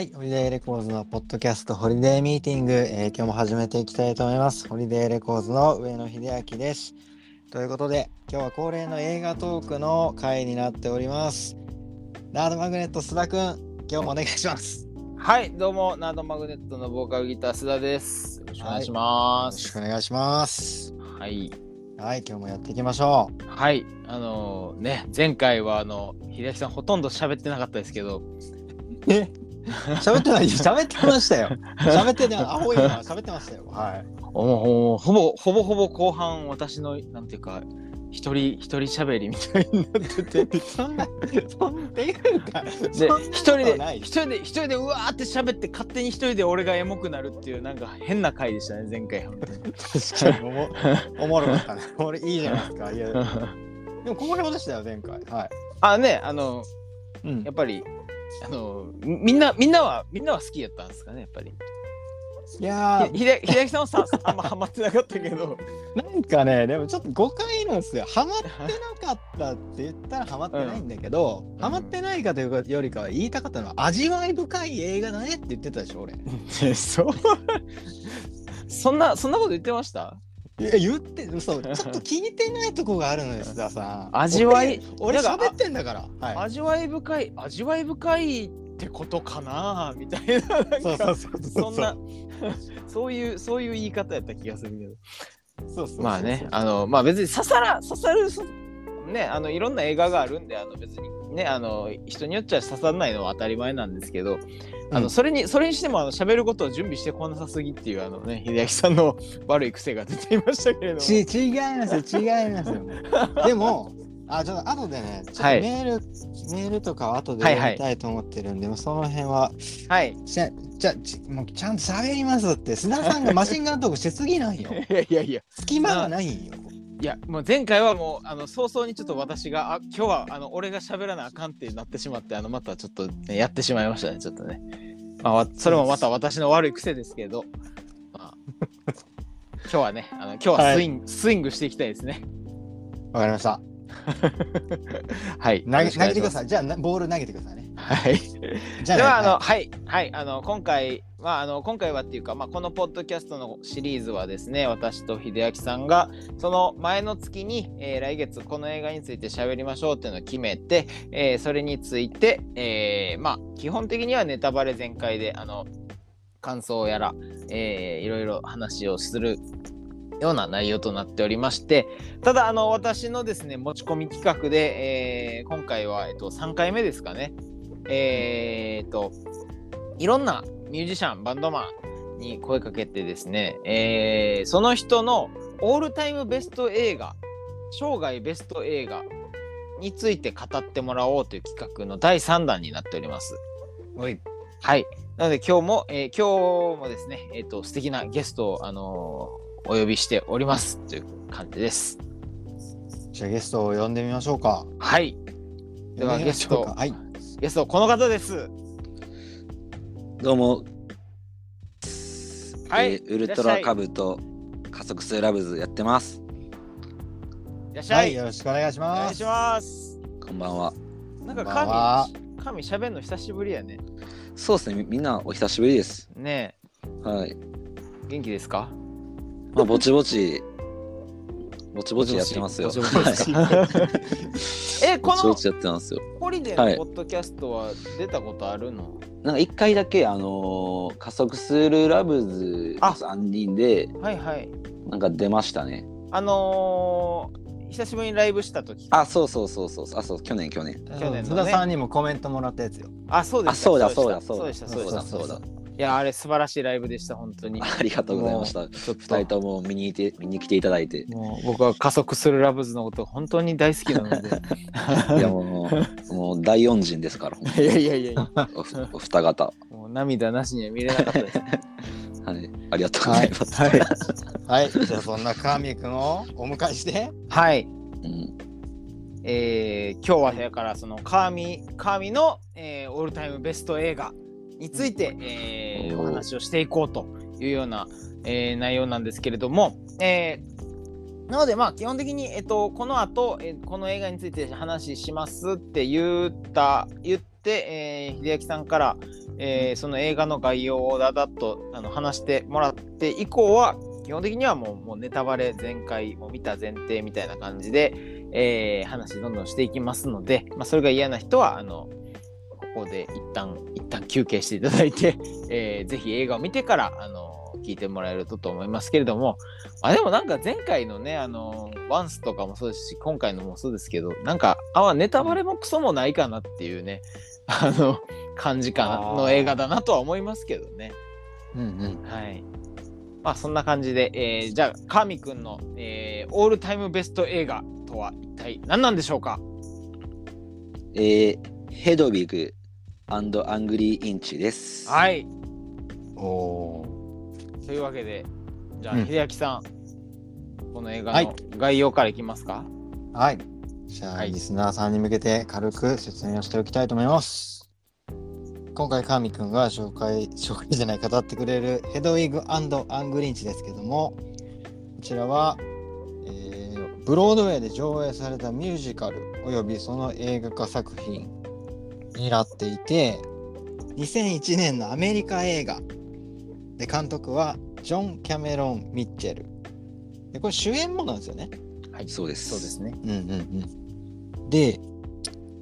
はい、ホリデーレコーズのポッドキャストホリデーミーティング、えー今日も始めていきたいと思います。ホリデーレコーズの上野秀明です。ということで、今日は恒例の映画トークの回になっております。ナードマグネット須田くん、今日もお願いします。はい、どうも、ナードマグネットのボーカルギター須田です。よろしくお願いします。よろしくお願いします。はい、はい、今日もやっていきましょはい、あのーね、前回はあの秀明さんほとんど喋ってなかったですけど、う。え？喋ってない喋ってましたよ。喋ってね、アホいな、喋ってましたよ。はい。おおほぼほぼほぼ後半私のなんていうか一人一人喋りみたいになってて。そんな、そんな、っていうか、で一人で一人で一人でうわーって喋って勝手に一人で俺がエモくなるっていうなんか変な回でしたね前回本当に確かにおもおもろかったね。俺いいじゃないですか。いや、でも好評でしたよ、前回。はい。あねあのうんやっぱりあのみみんなみんなはみんなは好きやったんですかねやっぱり。いやひひで秀明さんはさあんまハマってなかったけど。ー、なんかね、でもちょっと誤解なんですよ。ハマってなかったって言ったらハマってないんだけど、ん。ハマってないかというよりかは言いたかったのは味わい深い映画だねって言ってたでしょ、俺。いそう。そんなそんなこと言ってました？や、言って、そう、ちょっと聞いてないとこがあるのよ、須田さん。味わい俺、喋ってんだから。はい。味わい深い味わい深いってことかなみたいななんかそうそうそうそう。そんなそういうそういう言い方やった気がするけどそうそうそうまあね、あの、まあ別に刺さら、刺さる、そね、あの、いろんな映画があるんで、あの、別にね、あの、人によっちゃ刺さらないのは当たり前なんですけど、あの、うんそれに、それにしても、あの、喋ることを準備してこなさすぎっていう、あのね、秀明さんの 悪い癖が出ていましたけれども。ち違いますよ。違いますよ。でもあちょっと後でねちょっとはい。メール、メールとかは後ではいはい。やりたいと思ってるんで、もうその辺ははい。じゃじゃちもうちゃんと喋りますって須田さんがマシンガントークしすぎないよ。いやいやいや、隙間がないよいや、もう前回はもう、あの、早々にちょっと私が、あ、今日は、あの、俺が喋らなあかんってなってしまって、あの、またちょっと、ね、やってしまいましたね、ちょっとね。まあわ、それもまた私の悪い癖ですけど、まあ、今日はね、あの、今日はスイング、スイングしていきたいですね。わかりました はい。投げ投げてくだい。さいじゃあなボール投げてくださいねはい。じゃあ、では、あの、ははい、はい、あの、今回、まあ、あの、今回はっていうか、まあ、このポッドキャストのシリーズはですね、私と秀明さんが、その前の月に、えー来月この映画について喋りましょうっていうのを決めて、えーそれについて、えーまあ、基本的にはネタバレ全開で、あの、感想やら、えーいろいろ話をするような内容となっておりまして、ただ、あの、私のですね、持ち込み企画で、えー今回は、えっと、3回目ですかね。えー、と、いろんなミュージシャン、バンドマンに声かけてですね、えーその人のオールタイムベスト映画、生涯ベスト映画について語ってもらおうという企画の第3弾になっております。おいはい。なので今日も、えー今日もですね、えっ、と、素敵なゲストを、あのーお呼びしておりますという感じです。じゃあゲストを呼んでみましょうかはい。では呼んみましょうかゲはいゲスト、この方です。どうも、はいえーウルトラカブと加速するラブズやってます。いらっしゃ。はいいよろしくお願いしお願ますいします。こんばんは。なんか神、神喋るの久しぶりやね。そうですね、みみんなお久しぶりです。ねはい。え、元気ですか？まあ、ぼちぼち、ぼちぼちやってますよ。ぼちぼちです え、このぼちぼちやってますよ。ホリデーはいのポッドキャストは出たことあるの、なんか一回だけ、あのー加速するラブズあ3人で、はいはい。なんか出ましたね。あのー、久しぶりにライブした時あ、そうそうそうそう。あ、そう、去年、去年。去年のね須田さんにもコメントもらったやつよあ、そうですあそうだでしたそうだそうでした、そうでした。そうだそうだいや、あれ素晴らしいライブでした、本当に。ありがとうございました。もうちょっ二と人とも見にいて見に来ていただいて。もう僕は加速するラブズのこと本当に大好きなので。いやもう、もう大恩人ですから、いやいやいやいや、お二方。もう涙なしには見れなかったです。はい、ありがとうございます。はいはいじゃあそんな神くんをお迎えしてはい。うん、えー今日はだからそのカーミカーミの、えーオールタイムベスト映画について、えーおー。お話をしていこうというような、えー内容なんですけれども、えーなのでまあ基本的に、えっと、この後、えこの映画について話しますって言った言って、えー秀明さんから、えその映画の概要をだだっとあの話してもらって以降は基本的にはもうもうネタバレ全開も見た前提みたいな感じで、え話どんどんしていきますので、まあ、それが嫌な人はあのここで一旦一旦休憩していただいて、えーぜひ映画を見てからあの聞いてもらえるとと思いますけれども。あでもなんか前回のねあのワンスとかもそうですし今回のもそうですけどなんかあネタバレもクソもないかなっていうねあの感じかの映画だなとは思いますけどね。うんうん。はい。まあそんな感じで、えーじゃあカーミくんの、えーオールタイムベスト映画とは一体何なんでしょうか？えー、ヘドウィグアングリーインチです。はいおおというわけでじゃあうん秀明さん、この映画はいの概要からいきますか、ー。はい。じゃあ、はいリスナーさんに向けて軽く説明をしておきたいと思います。今回、カーミくんが紹介、紹介じゃない、語ってくれるヘドウィグアングリンチですけども、こちらは、えーブロードウェイで上映されたミュージカルおよびその映画化作品になっていて、2001年のアメリカ映画で監督はジョン・キャメロン・ミッチェル。でこれ主演もなんですよね。はいそうです。そうですねうんうんうん。で、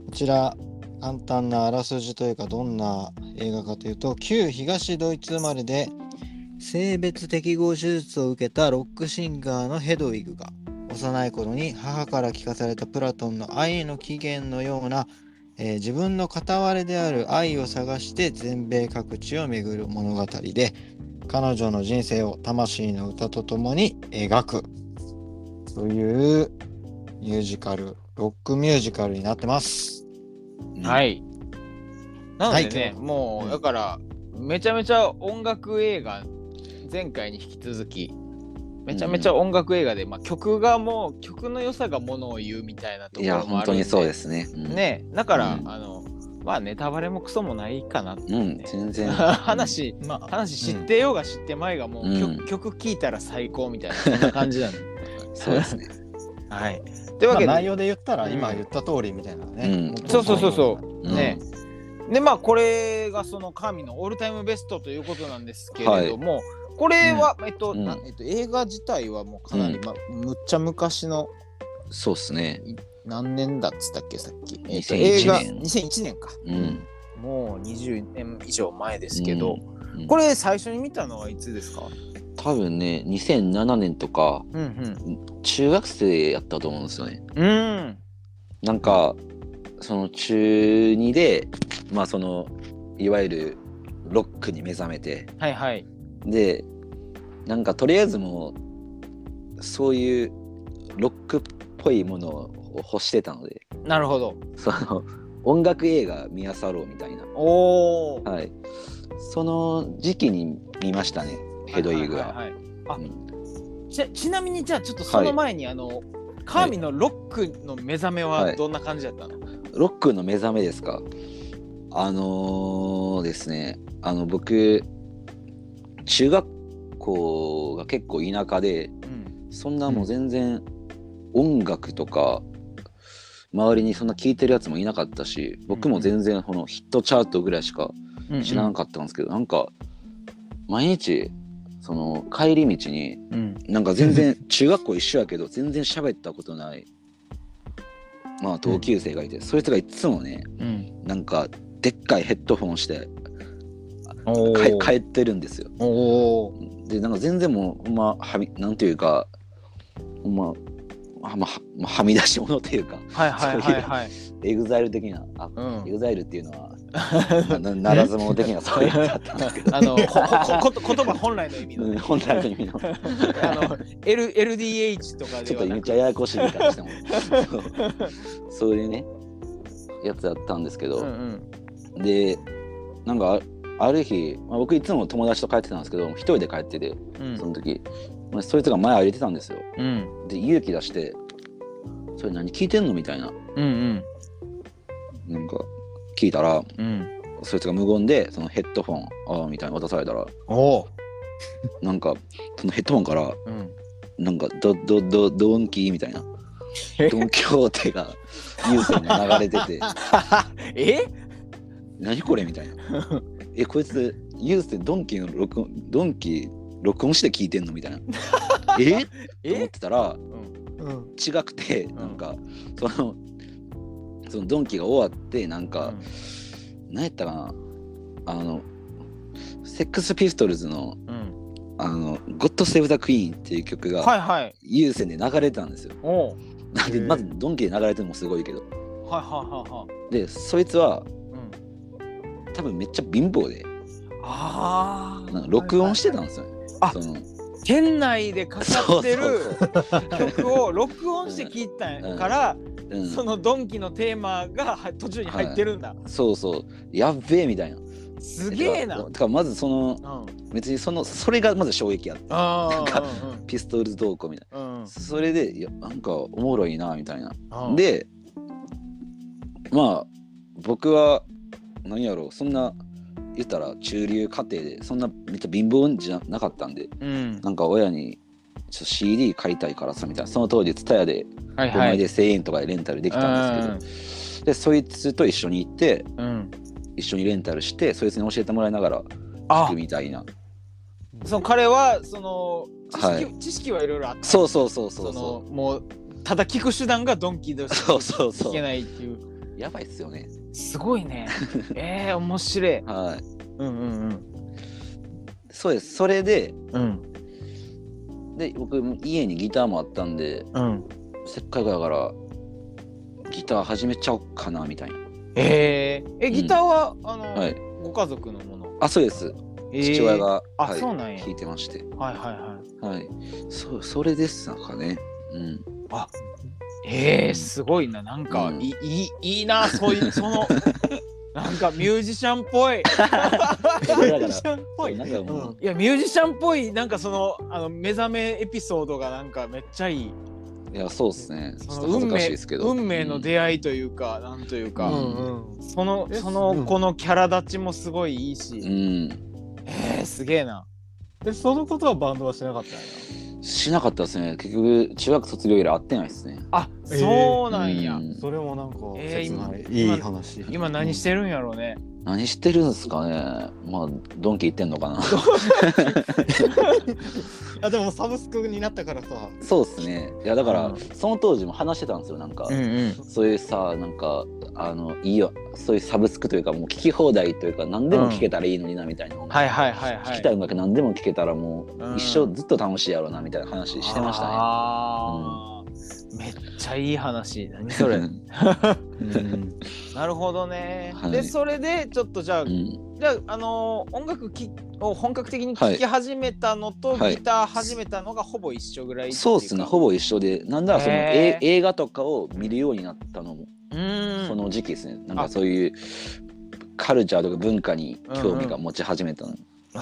こちら、簡単なあらすじというか、どんな映画かというと、旧東ドイツ生まれで、性別適合手術を受けたロックシンガーのヘドウィグが、幼い頃に母から聞かされたプラトンの愛の起源のような、えー自分の片割れである愛を探して全米各地を巡る物語で、彼女の人生を魂の歌とともに描くというミュージカル、ロックミュージカルになってます。うんはい。なのでね、はいもう、うんだから、めちゃめちゃ音楽映画、前回に引き続き、めちゃめちゃ音楽映画で、まあ、曲がもう、曲の良さがものを言うみたいなといや、ころもあるんで。本当にそうですね。うん、ね、だから、うんあの、まあ、ネタバレもクソもないかなって、うん、全然。話、まあ話知ってようが知ってまいが、もう、うん曲曲聴いたら最高みたいな、そんな感じなんで。そうですね。はい。というわけで、まあ内容で言ったらうん今言った通りみたいなね。そうそうそうそうんねでまあこれがその神のオールタイムベストということなんですけれども、これは、えっと、うん。なえっと、映画自体はもうかなり、うん。まむっちゃ昔のそうですね。何年だっつったっけ？さっき、えっと、2001映画年2001年か、うん。もう20年以上前ですけど、うん。これ最初に見たのはいつですか？多分ね、2007年とか、うん中学生やったと思うんですよね。うん。うんなんか、その中2で、まあその、いわゆるロックに目覚めて、はいはいで、なんかとりあえずもう、そういうロックっぽいものを欲してたので、なるほど。その、音楽映画見漁ろうみたいな。おおはい。その時期に見ましたね、ヘドウィグは。はいはいはいあうん。ちちなみにじゃあちょっとその前に、あのカーミのロックの目覚めははい。どんな感じだったの、ロックの目覚めですか？あのーですね、あの僕、中学校が結構田舎で、うんそんなもう全然音楽とか、周りにそんな聴いてるやつもいなかったし、僕も全然このヒットチャートぐらいしか知らなかったんですけど、なんか、毎日、その帰り道に、うん。なんか全然 中学校一緒やけど全然喋ったことないまあ同級生がいて、そいつがいつもねうん。なんかでっかいヘッドホンして帰ってるんですよ。でなんか全然もうまはみなんていうかまはまはまはみ出し物というかはいはいはいはい。エグザイル的なあうん。エグザイルっていうのはなならず者的な そういうやつだったんですけど。あのこここ 言葉本来の意味の、ね、うん本来の意味の。あの L LDH とかちょっとめっちゃややこしい言い方しても。そういうねやつやったんですけど、うんうん。でなんかあある日、まあ、僕いつも友達と帰ってたんですけど一人で帰っててうん。その時、まあ、そいつが前歩いてたんですよ。うん。で勇気出して「それ何聞いてんの?」みたいな。うんなんか聞いたらうん。そいつが無言でそのヘッドフォンああみたいな渡されたらおおなんかそのヘッドホンからうん。なんかドドドドンキーみたいな。ドン・キホーテがニュースに流れてて。え？何これ？みたいな えこいつユースでドンキの録音ドンキ録音して聞いてんのみたいな。え？と思っえてたらうん。うん違くてなんかそのそのドンキが終わってなんか、何やったかな。あのセックスピストルズのうん。あの「ゴッド・セーブ・ザ・クイーン」っていう曲がはいはい。優先で流れてたんですよ。なんでまずドンキで流れてるのもすごいけど。はいはいはいはい。でそいつはうん多分めっちゃ貧乏で。ああなんか録音してたんですよね。あその。店内でかかってる曲を録音して聞いたんやから、そう、うん。そのドンキのテーマがは途中に入ってるんだ、そうそう。やっべえみたいな。すげえな。てかてかまずそのうん。別にそのそれがまず衝撃あってあなんかーピストルズどうこうみたいうんうん。な。それでいやなんかおもろいなみたいな。うん。でまあ僕は何やろうそんな言ったら中流家庭でそんなめっちゃ貧乏じゃなかったんでうん。なんか親にちょっと CD 買いたいからさみたいな。その当時 TSUTAYA ではいはい。5枚で1000円とかでレンタルできたんですけど、でそいつと一緒に行ってうん。うん一緒にレンタルしてそいつに教えてもらいながらあ。聞くみたいな。その彼はその知識,、はい。知識はいろいろあった。そうそうそうそうそのそもうただ聞く手段がドンキでしかそうそうそう。聞けないっていううやばいっすよね。すごいね。えー、面白い。はい。うんうんそうです。それでうん。うんで僕家にギターもあったんでうん。せっかくだからギター始めちゃおうかなみたいな。えー、えギターは、あの、はい。ご家族のもの？あそうです。えー。父親が、あはいそうなんや。弾いてまして。はいはいはい。はい。そうそれですかね。うんえー、すごいな。なんか、うん。いいいいいなそういう そのなんかミュージシャンっぽい。ミュージシャンっぽい。なんかもう、いやミュージシャンっぽいなんかそのあの目覚めエピソードがなんかめっちゃいい。いやそうですね。ちょっその恥ずかしい命ですけど。運命の出会いというか、なんというか、うんうん。そのえそのうんこのキャラ立ちもす。ごいいいし、うんえー、すげえなでそのことはバンドはしなかったんやしなかったですね。結局中学卒業以来会ってないですね。あ、そうなんや、うん。それもなんかえー切ない、今いい話。今何してるんやろうね、何してるんですかね。まあドンキ行ってんのかな。あでもサブスクになったからさ。そうですね。いやだから、うん。その当時も話してたんですよなんか、んうん。そういうさなんかあのいいよ。そういうサブスクというかもう聞き放題というか何でも聞けたらいいのになみたいな、はいはいはいはい。聞きたい音楽何でも聞けたらもううん。一生ずっと楽しいやろうなみたいな話してましたね。あー。めっちゃいい話。何それ。うん。なるほどね、はい。でそれでちょっとじゃあ、うん。じゃあ、あのー音楽きを本格的にはい聴き始めたのと、はい。ギター始めたのがほぼ一緒ぐらいそうですね。ほぼ一緒で。なんならその映画とかを見るようになったのもその時期ですね、なんあかそういうカルチャーとか文化に興味が持ち始めたの、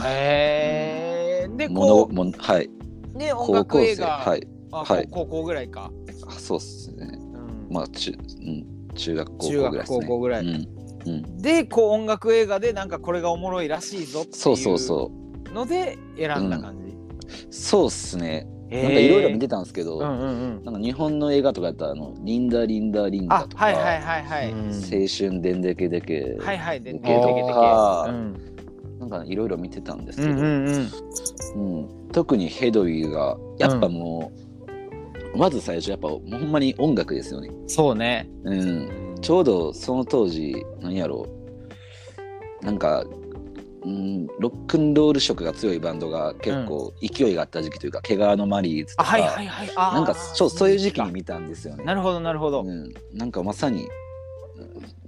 へえでものこもはい、うで音高校生楽映画、はいあはい。高校ぐらいか、あそうっすね。うん。まあ中,、うん、中学高校中学ぐらいですね。高校ぐらい。うん。うん、でこう音楽映画でなんかこれがおもろいらしいぞってそうそういうそう。ので選んだ感じ、そうっすね。なんかいろいろ見てたんですけど、うんうんうん。なんか日本の映画とかやったらあのリンダリンダリンダあとか、はいはいはいはい、うん。青春でんでけでけ、はいはいでででけでけ。とかうん。なんかいろいろ見てたんですけど、うんうんうん。うん。特にヘドウィグがやっぱもう、まず最初やっぱほんまに音楽ですよね、そうね。うん、ちょうどその当時何やろ。うなんか、うん、ロックンロール色が強いバンドが結構勢いがあった時期というか、毛皮のマリーズとか、あはいはいはい。なんかそうそういう時期に見たんですよね。なるほどなるほど、うん、なんかまさに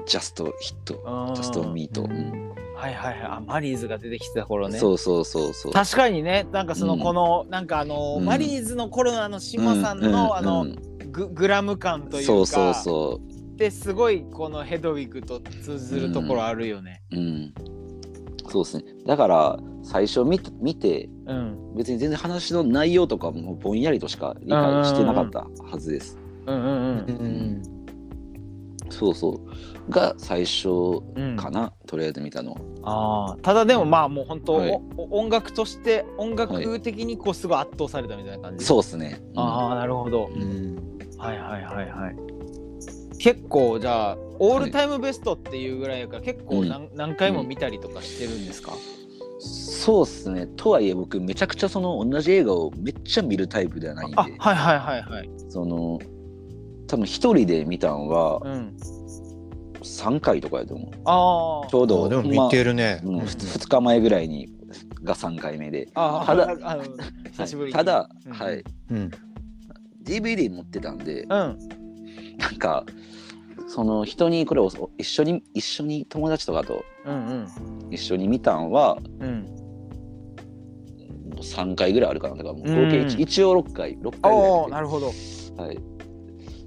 ジャストヒット。うん。ジャストミート、うんはいはいはい。あマリーズが出てきてた頃ね。そうそうそうそう。確かにね。なんかそのうん。この、なんかあの、うん。マリーズの頃のあの島さんの、あの、うん。ググラム感というか。そうそうそですごいこのヘドウィグと通ずるところあるよね。ううん。そうですね。だから最初見て見てうん。別に全然話の内容とかもぼんやりとしか理解してなかったはずです、うんうんううんん。そうそうが最初うん。かな、とりあえず見たの。あー。ただでもまあもう本当、はい。音楽として音楽的にこうすごい圧倒されたみたいな感じ、そうっすね、うん。ああなるほど、うん。はいはいはいはい。結構じゃあオールタイムベストっていうぐらいやから結構何,、何回も見たりとかしてるんですか、そうっすね。とはいえ僕めちゃくちゃその同じ映画をめっちゃ見るタイプではないんで。あはいはいはいはい。その多分一人で見たんはうん3回とかやと思う。あー。ちょうどあでも見てるね。まあうん。うん2日前ぐらいにが3回目で。ただ あの久しぶりに。ただ、うん。はい。うん。DVD 持ってたんでうん。なんかその人にこれを一緒に一緒に友達とかとうん一緒に見たんはうん。うん3回ぐらいあるかな。だからもう合計うん。一一応6回6回ぐらいなるほどど。はい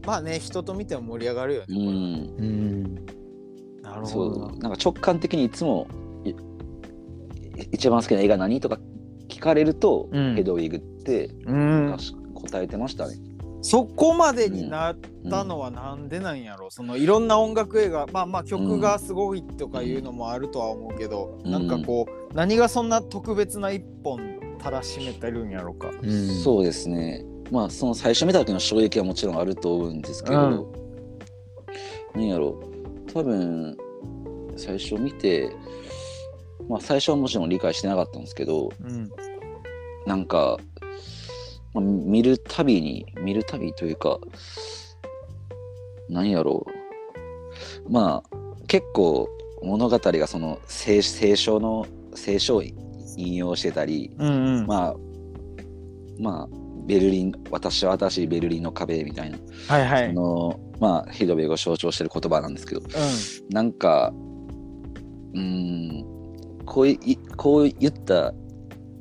まあね人と見ても盛り上がるよね、うんうん。なるそほどうなんか直感的にいつもい一番好きな映画何とか聞かれると、うんヘドウィグってうん答えてましたね。そこまでになったのはなんでなんやろ、そのいろんな音楽映画まあまあ曲がすごいとかいうのもあるとは思うけど、うんなんかこう何がそんな特別な一本たらしめてるんやろか。うん。そうですね。まあその最初見た時の衝撃はもちろんあると思うんですけど、うん。何やろ多分最初見てまあ最初はもちろん理解してなかったんですけどうん。なんか、まあ、見るたびに見るたびというか何やろう。まあ結構物語がその聖聖書の聖書を引用してたり、うんうん。まあまあベルリン私は私ベルリンの壁みたいな、はいはい。そのまあヒドベグを象徴してる言葉なんですけどうなんかうーんこういこう言った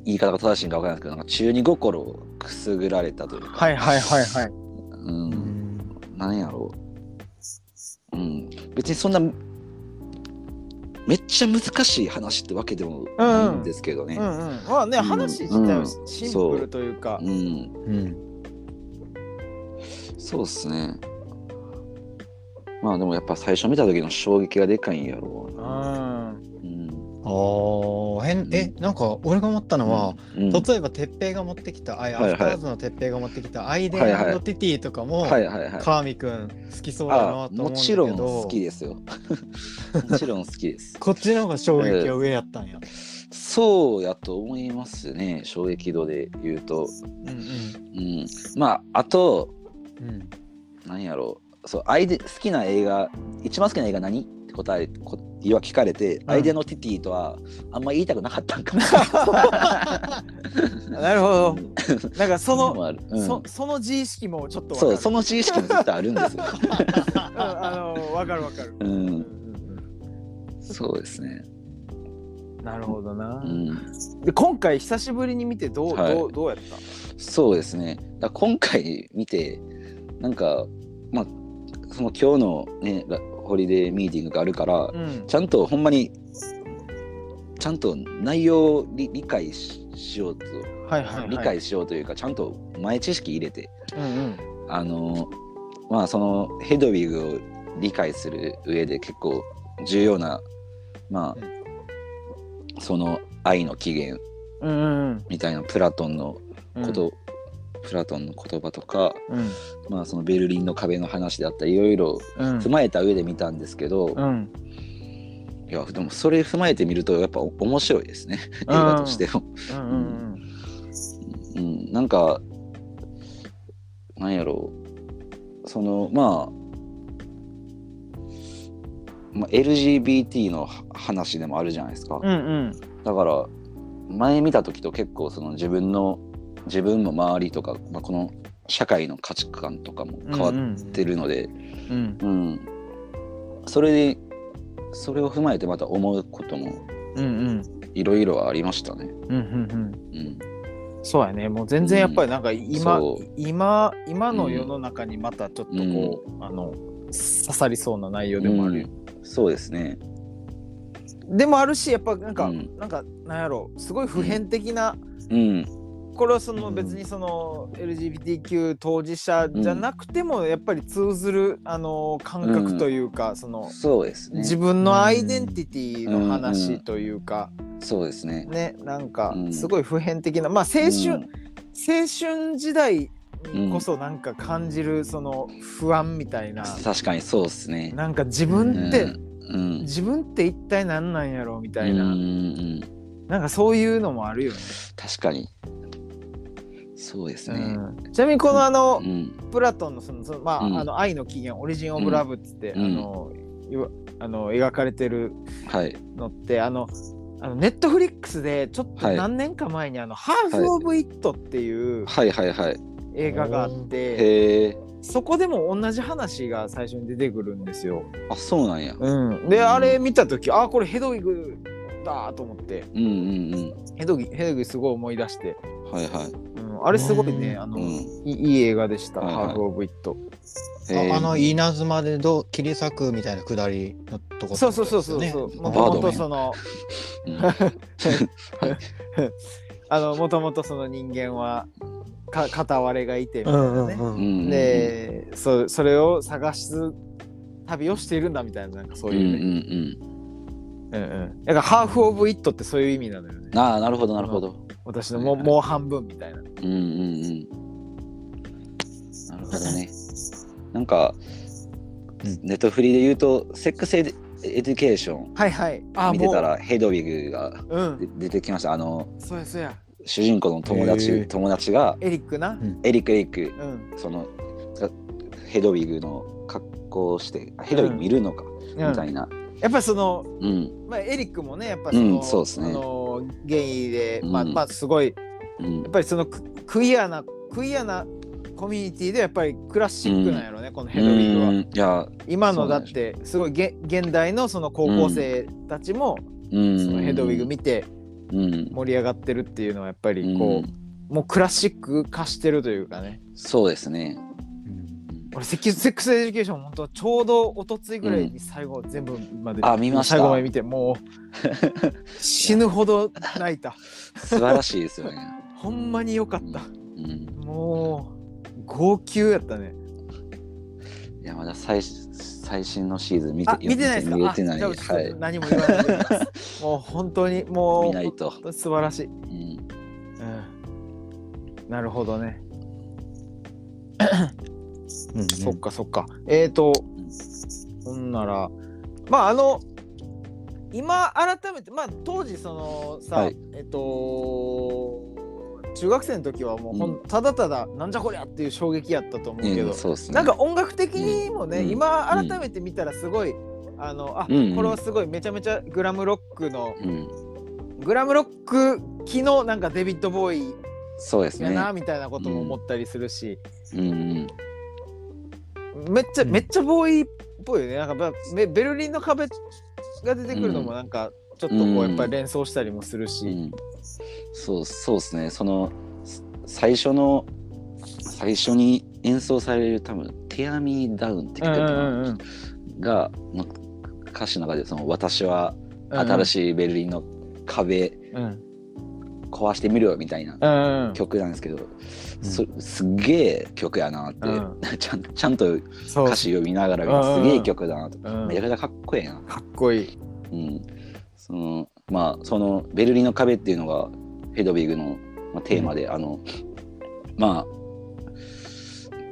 言い方が正しいんか分からないですけどなんか中二心をくすぐられたというか、んはいはいはいはい。うんうん。なんやろう、うん、別にそんなめっちゃ難しい話ってわけでもないんですけどね。うんうん。まあねうん話自体はシンプルというか。うんうん。そうっすね。まあでもやっぱ最初見た時の衝撃がでかいんやろううな。ん。うん。ああ、変、え、なんか俺が思ったのは、うん、例えば鉄平が持ってきた、アはいはいフターズの鉄平が持ってきたアイデンティティとかも、はいはいはい。川見くん好きそうだなとあ思うんだけど、もちろん好きですよ。もちろん好きです。こっちの方が衝撃が上やったんや。そうやと思いますね、衝撃度で言うと。うんうん。まあ、あと、うん。うん。何やろう。そう、アイデ好きな映画、一番好きな映画何？って答え、こ言わ聞かれて、アイデノティティとはあんま言いたくなかったんかない。なるほど。なんかその、うんそその自意識もちょっと。そう、その知識も絶対あるんですよ。うんあのわかるわかる。ううんん、そうですね。なるほどなう。ん、で今回久しぶりに見てどう、はいどうどうやった？そうですね。だ今回見て、なんか、まあ、その今日のね、ラホリデーミーティングがあるから、うんちゃんとほんまに、ちゃんと内容を理理解ししようと、はいはい、はい。理解しようというか、ちゃんと前知識入れて、うんうん。あの、まあ、そのヘドウィグを理解する上で結構重要な、まあ、その愛の起源みたいなプラトンのうん。こと、プラトンの言葉とか、うん。まあ、そのベルリンの壁の話であったりいろいろうん。踏まえた上で見たんですけど、うん。いやでもそれ踏まえてみるとやっぱ面白いですね映画としても。うん、なんかなんやろう。そのまあ、まあ、LGBT の話でもあるじゃないですか、うんうん。だから前見た時と結構その自分の自分も周りとか、まあ、この社会の価値観とかも変わってるので、うん。うん。それでそれを踏まえてまた思うこともうんうん。いろいろありましたね。うんうんうん。うん、そうやね。もう全然やっぱりなんか今、そう。今今の世の中にまたちょっとこう、あの刺さりそうな内容でもあるよ、そうですね。でもあるしやっぱなんか、うん。なんかなんやろすごい普遍的な、うん、これはその別にその LGBTQ 当事者じゃなくてもやっぱり通ずるあの感覚というか、そのそうですね。自分のアイデンティティのうん話というか、そうですね。ねなんかうんすごい普遍的なまあ青春、うん青春時代にこそなんか感じるその不安みたいな、確かにそうですね。なんか自分って、うん。自分って一体何なんやろうみたいな、なんかそういうのもあるよね。確かに。そうですね。うんちなみにこのあの、うん。プラトンのそのそのまあ、うんあの愛の起源オリジン・オブ・ラブっつって、うんあのいわあの描かれてるはい。のってあのあのネットフリックスでちょっとはい何年か前にあの、ハーフ・オブ・イットっていうはいはいはい。映画があって。そこでも同じ話が最初に出てくるんですよ。あ、そうなんや。うん、で、あれ見た時あこれヘドウィグだと思ってうんうんうん。ヘドウィグヘドウィグすごい思い出して、はいはい。うん、あれすごいね、うんあの、うん。いいいい映画でした、はいはいハーフ・オブ・イット。ああの稲妻でどう切り裂くみたいなくだりのとこそうそうそうそうそう。もともとその、うん あの、もともとその人間は、か片割れがいてみたいなね。うんうん。でそ、それを探す旅をしているんだみたいな、なんかそううんうんいうね。うんうん。だから、ハーフ・オブ・イットってそういう意味なのよねうん。。ああ、なるほどなるほど。私のもうもう半分みたいな。うんうんうん。なるほどね。なんか、ネットフリで言うと、セックスエデエデュケーションはいはい。あ、もう。見てたらヘドウィグがうん。で出てきました。あの、そうやそうや。主人公の友達ー友達がエリックな？エリック・エリックうん。そのヘドウィグの格好をしてあヘドウィグ見るのか、うんみたいな、やっぱりその、うん。まあ、エリックもね、やっぱその、うんそうっすね。あのゲイで、まあ、うん。まあ、すごい、うん。やっぱりそのククイアなクイアなコミュニティでやっぱりクラシックなんやろね、このヘドウィグは。うんいや、今のだってすごいげ現代のその高校生たちもうん、そのヘドウィグ見てうん、盛り上がってるっていうのはやっぱりこう、もうクラシック化してるというかね。そうですね。俺セキセックスエデュケーション本当ちょうどおとついぐらいに最後全部まで、あ見ました。最後まで見てもう 死ぬほど泣いた。素晴らしいですよね。ほんまによかった。うん、もう号泣やったね。いやまだ最最新のシーズン見てあ見てないですか？見れてない。はい。何も言わないで。もう本当にもう見ないと。素晴らしい、うん。うん、なるほどね、うんそっかそっか。えーとほんならまああの今改めてまあ当時そのさ、はい。えっと中学生の時はもうほん、うただただなんじゃこりゃっていう衝撃やったと思うけど、うんそうですね。なんか音楽的にもね、うん。今改めて見たらすごい、あのあ、うんこれはすごいめちゃめちゃグラムロックのうん、グラムロック機のなんかデビッド・ボーイそうですね。やなみたいなことも思ったりするし、うんうんめっちゃ、うん。めっちゃボーイっぽいよね。なんかばベベルリンの壁が出てくるのもなんかちょっとこうやっぱり連想したりもするし、うん、そうそうですね。そのす最初の最初に演奏される多分「テアミーダウン」ってうんう曲がの歌詞の中でその「私は新い、しいベルリンの壁うん壊してみるよ」みたいなうん。うん、曲なんですけど、そすっげえ曲やなって、う ちゃんちゃんと歌詞読みながらすげえ曲だなと、うん。めちゃくちゃかっこええな。かっこいい。うん、そのまあそのベルリンの壁っていうのがヘドビグの、まあ、テーマで、あのまあ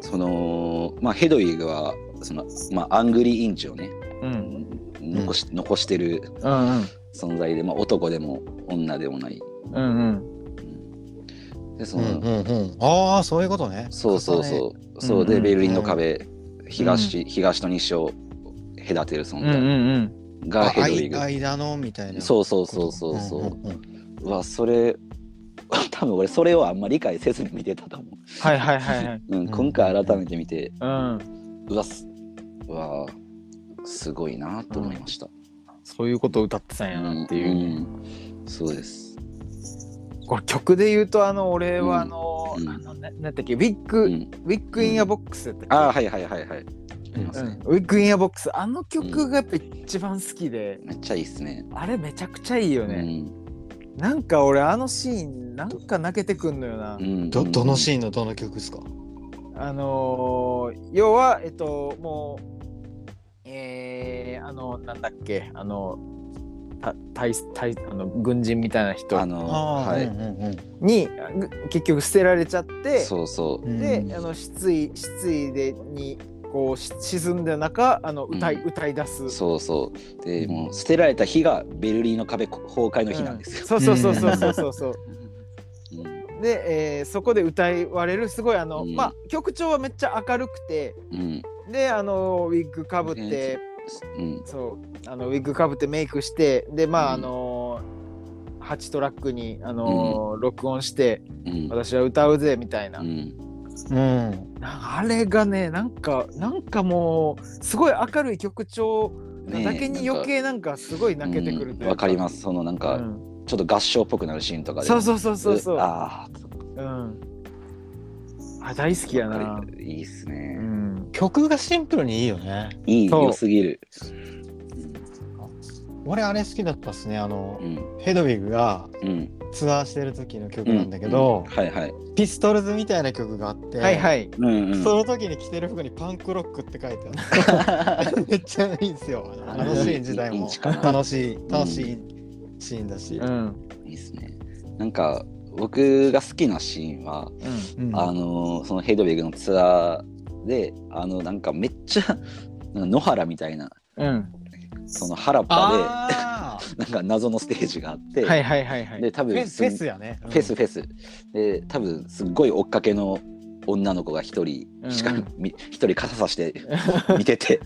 そのまあヘドウィグはその、まあ、アングリーインチをねうん。残し,、残してるうんうん。存在で、まあ、男でも女でもない。うんうん。でその、うんうんうん、ああそういうことね。そうそうそう。そうで、うんベルリンの壁東,、東と西を隔てる存うんうんう在ん。があヘドウィグ。間間のみたいな。そうそうそうそうそう。んんん。うわそれ 多分俺それをあんまり理解せずに見てたと思はいはいはいはい。う、うん、今回改めて見て。うん。うわすうわすごいなと思いました、そういうことを歌ってたんやなっていう。うん。そうですこれ曲で言うとあの俺はあの、うん。あのななんだっけウィッグ、うん。ウィッグインアボックスやっああはいはいはいはい。うん、ウィッグインアボックスあの曲がやっぱ一番好きで、めっちゃいいっすね。あれめちゃくちゃいいよね、うん。なんか俺あのシーンなんか泣けてくんのよな、うん。どどのシーンのどの曲ですか？あのー要はえっともうえー、あのなんだっけ？あのた大大あの軍人みたいな人。あのはい、うんうんうん。にぐ結局捨てられちゃって。そうそう。うん。であの失意失意でにこうし沈んだ中あの歌い、うん。歌い出す。そうそう。でもう捨てられた日がベルリンの壁崩壊の日なんですよ、うん。そうそうそうそうそうそう。うん。で、えーそこで歌われるすごいあの、うん。まあ曲調はめっちゃ明るくて。うん。であのウィッグかぶって。うん。そうあのウィッグかぶってメイクしてでまあ、うん。あの8トラックにあの、録音してうん。私は歌うぜみたいな,、うん。うん。なんかあれがねなんかなんかもうすごい明るい曲調だけに余計なんかすごい泣けてくるわ、かります。そのなんか、うん。ちょっと合唱っぽくなるシーンとかで。そうそうそうそうそう。ああうん。あ大好きやな、いいっすうね、ん、曲がシンプルにいいよね。いいそう。良すぎる俺あれ好きだったっすね。あのうん。ヘドウィグがうん。ツアーしてる時の曲なんだけど、うん。はいはい。ピストルズみたいな曲があって、はいはい。うんうん。その時に着てる服にパンクロックって書いてある。めっちゃいいんですよ。あのあのシーン自体もいいしかな楽しい楽しいシーンだし、うん。いいっすね。なんか僕が好きなシーンは、うん。うん。あのそのヘドウィグのツアーであのなんかめっちゃ野原みたいなうんその原っぱあで なんか謎のステージがあって、はいはいはいはい。で多分ーフェスフェスやね、フェスフェス。で多分すっごい追っかけの女の子が一人しか一、人傘さして 見てて、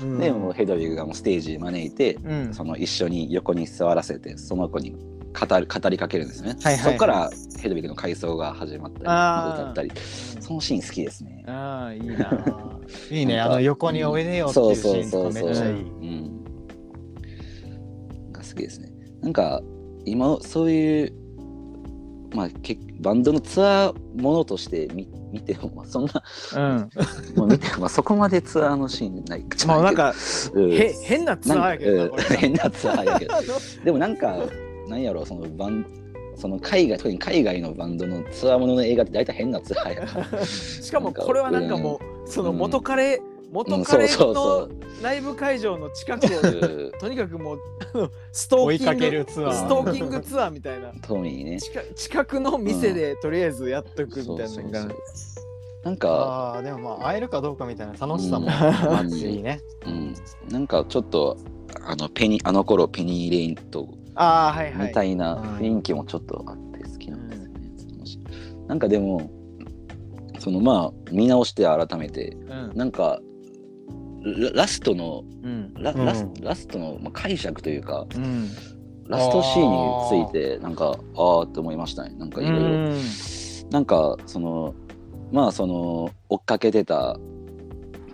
うん、うんでもうヘドウィグがもうステージに招いて、うん。その一緒に横に座らせてその子に語る語りかけるんですね、はいはい。そこからヘドウィグの回想が始まったり歌ったり。そのシーン好きですね。ああいいな いいね。あの横においでよっていうシーンとかめっちゃいい。うん。が好きですね。なんか今そういうまあけバンドのツアーものとして見見ても、まあ、そんなうん。もう見ても、まあ、そこまでツアーのシーンないまあなんかうん。へ変なツアーやけどうん。変なツアーやけど。でもなんか なんやろそのバンその海外特に海外のバンドのツアーものの映画って大体変なツアーやしかもこれはなんかもうその元彼元うん彼そうそのう。ライブ会場の近くをうん。とにかくもうストーキングツアー。ストーキングツアーみたいな。トミーね。近近くの店でとりあえずやっとくみたいなそうそうそうのがなんかあーでもまあ会えるかどうかみたいな楽しさもうん。あっていいね、うん、なんかちょっとあのペニあの頃ペニー・レインとああはいはい。みたいな雰囲気もちょっとあって好きなんですよね。楽しい。なんかでもそのまあ見直して改めてうん。なんかララストのうん。ラうん。ラスラストのまあ解釈というかうん。ラストシーンについてなんかああって思いましたね。なんかいろいろ。なんかそのまあその追っかけてた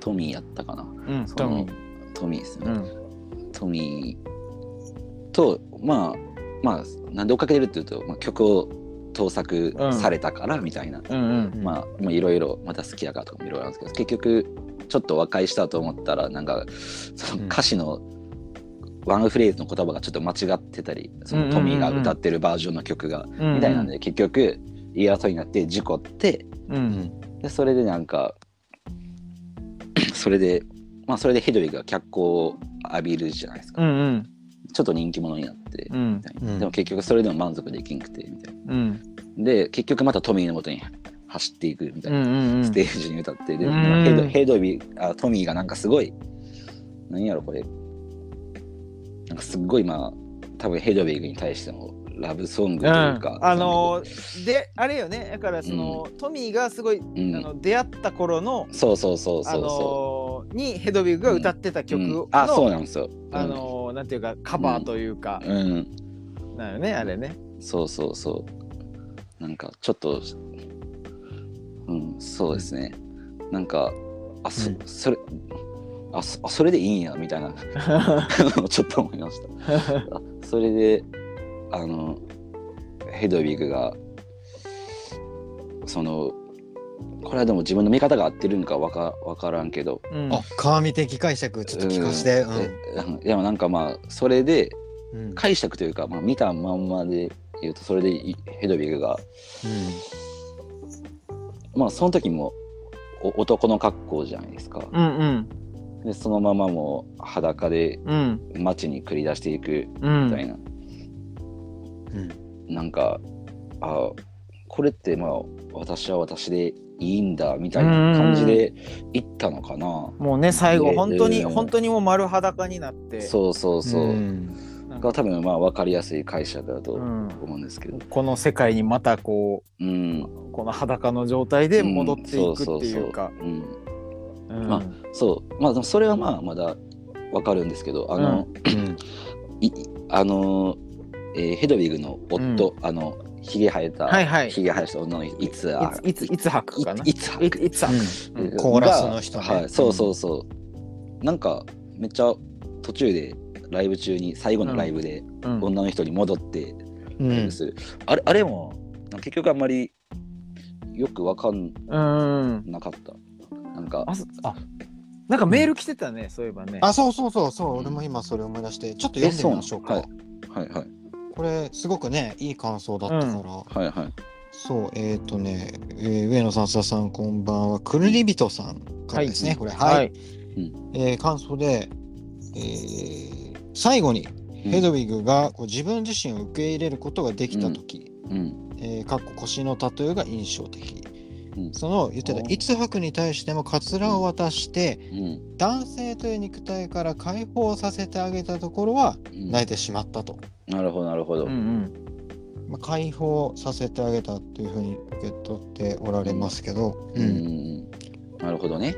トミーやったかな。うんそのトミー。トミーですよね、うん。トミーとまあまあなんで追っかけてるっていうと、まあ、曲を盗作されたからみたいな、うん。まあいろいろまた好きやからとかもいろいろあるんですけど結局ちょっと和解したと思ったらなんかその歌詞のワンフレーズの言葉がちょっと間違ってたりそのトミーが歌ってるバージョンの曲がうんみたいなんで結局言い争いになって事故ってうんでそれでなんかそれでまあそれでヘドウィグが脚光を浴びるじゃないですか、うんうん。ちょっと人気者になって、うん。でも結局それでも満足できんくてみたいな。うん。で結局またトミーのもとに走っていくみたいな、うんステージに歌ってで、ヘドヘドウィあトミーがなんかすごい何やろこれ。なんかすっごいまあ多分ヘドウィグに対してのラブソングというか、あのーであれよね。だからその、トミーがすごい、うん。あの出会った頃のそうそうそうあそう。そのーにヘドウィグが歌ってたう、曲の、うん。あそうなんですよ、あのーなんていうかカバーというか、うん、うん。なよねあれね。そうそうそう。なんかちょっとうんそうですね。なんかあそ,、うん。それあそあそれでいいんやみたいな。ちょっと思いました。あそれであのヘドウィグがそのこれはでも自分の見方が合ってるんかわかわからんけど。うん。あ神的解釈ちょっと聞かして。うん。でもなんかまあそれで解釈というか、まあ、見たまんまで言うとそれでいヘドウィグがまあその時もお男の格好じゃないですか。うんうん。でそのままもう裸でうん。街に繰り出していくうん。みたいな、うん。なんかあこれってまあ私は私でいいんだみたいな感じで行ったのかな、もうね最後で本当にで本当にもう丸裸になって。そうそうそう、んなん。かが多分まあ分かりやすい解釈だとうん。思うんですけど、この世界にまたこうん、うこの裸の状態で戻っていくっていうか。んそうそうそう。うん。うん。まあそう。まあそれはまあまだ分かるんですけどあの、うん。いあの、えーヘドウィグの夫、あのひげ生えた、はいはい。ひげ生えた女の人いつあいついついつ吐くかな。いいついいつ吐くうん。コーラスの人ね。はい、そうそうそう。なんかめっちゃ途中でライブ中に最後のライブでうん。女の人に戻ってうん。ライブする、あれあれも結局あんまりよくわかんうん。なかった。なんかあなんかメール来てたねそういえばね。あそうそうそうそう俺も今それ思い出してちょっと読んでみましょうか。はいはいこれすごくねいい感想だったから、はいはい。そうえっ、とね、えー上野さん須田さんこんばんは。くるりびとさんからですね、はい。これはい、はい。えー感想で、えー最後にヘドウィグがこう自分自身を受け入れることができた時、うん。えーかっこ腰のタトゥーが印象的。うん。その言ってたおいつ白に対してもカツラを渡してうん。男性という肉体から解放させてあげたところはうん。泣いてしまったと、なるほどなるほど。うんうん。まあ、解放させてあげたというふうに受け取っておられますけど、うん。うんなるほどね。